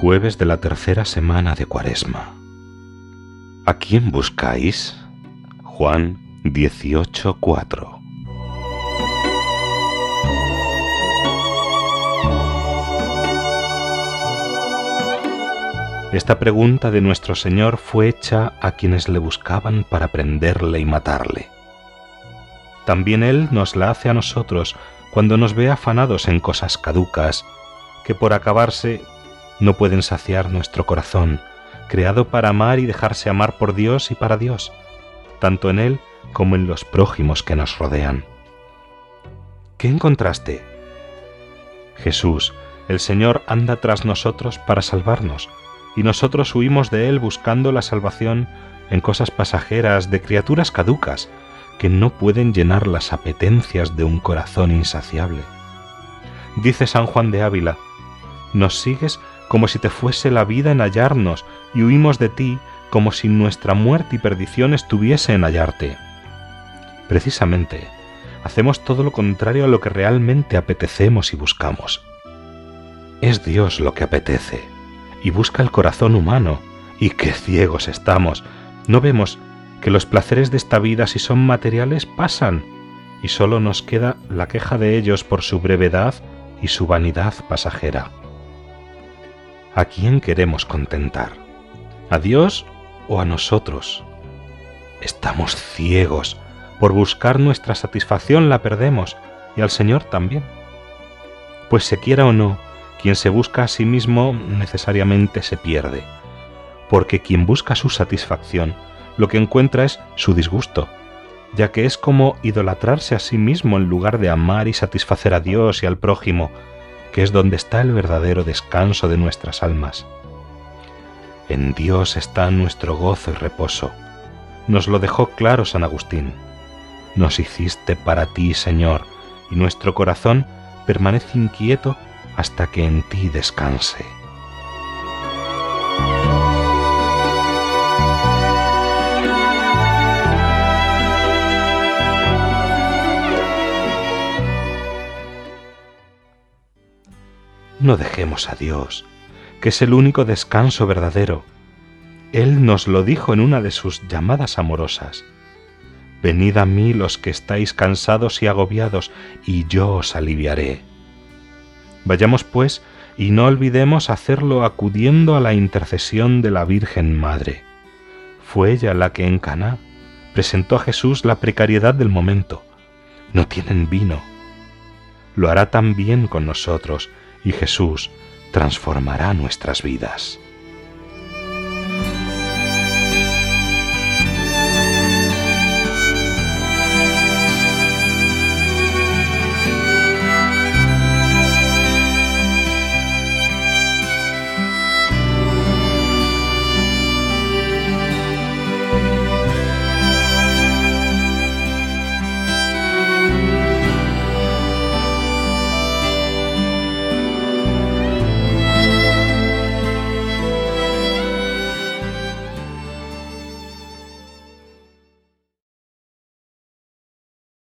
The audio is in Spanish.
Jueves de la tercera semana de Cuaresma. ¿A quién buscáis? Juan 18:4. Esta pregunta de nuestro Señor fue hecha a quienes le buscaban para prenderle y matarle. También Él nos la hace a nosotros cuando nos ve afanados en cosas caducas, que por acabarse no pueden saciar nuestro corazón, creado para amar y dejarse amar por Dios y para Dios, tanto en Él como en los prójimos que nos rodean. ¿Qué encontraste? Jesús, el Señor anda tras nosotros para salvarnos, y nosotros huimos de Él buscando la salvación en cosas pasajeras de criaturas caducas que no pueden llenar las apetencias de un corazón insaciable. Dice San Juan de Ávila, nos sigues como si te fuese la vida en hallarnos, y huimos de ti como si nuestra muerte y perdición estuviese en hallarte. Precisamente, hacemos todo lo contrario a lo que realmente apetecemos y buscamos. Es Dios lo que apetece, y busca el corazón humano, y qué ciegos estamos. No vemos que los placeres de esta vida, si son materiales, pasan, y solo nos queda la queja de ellos por su brevedad y su vanidad pasajera. ¿A quién queremos contentar? ¿A Dios o a nosotros? Estamos ciegos. Por buscar nuestra satisfacción la perdemos y al Señor también. Pues se quiera o no, quien se busca a sí mismo necesariamente se pierde, porque quien busca su satisfacción lo que encuentra es su disgusto, ya que es como idolatrarse a sí mismo en lugar de amar y satisfacer a Dios y al prójimo, que es donde está el verdadero descanso de nuestras almas. En Dios está nuestro gozo y reposo. Nos lo dejó claro San Agustín. Nos hiciste para ti, Señor, y nuestro corazón permanece inquieto hasta que en ti descanse. No dejemos a Dios, que es el único descanso verdadero. Él nos lo dijo en una de sus llamadas amorosas. Venid a mí los que estáis cansados y agobiados, y yo os aliviaré. Vayamos pues y no olvidemos hacerlo acudiendo a la intercesión de la Virgen Madre. Fue ella la que en Caná presentó a Jesús la precariedad del momento. No tienen vino. Lo hará también con nosotros y Jesús transformará nuestras vidas.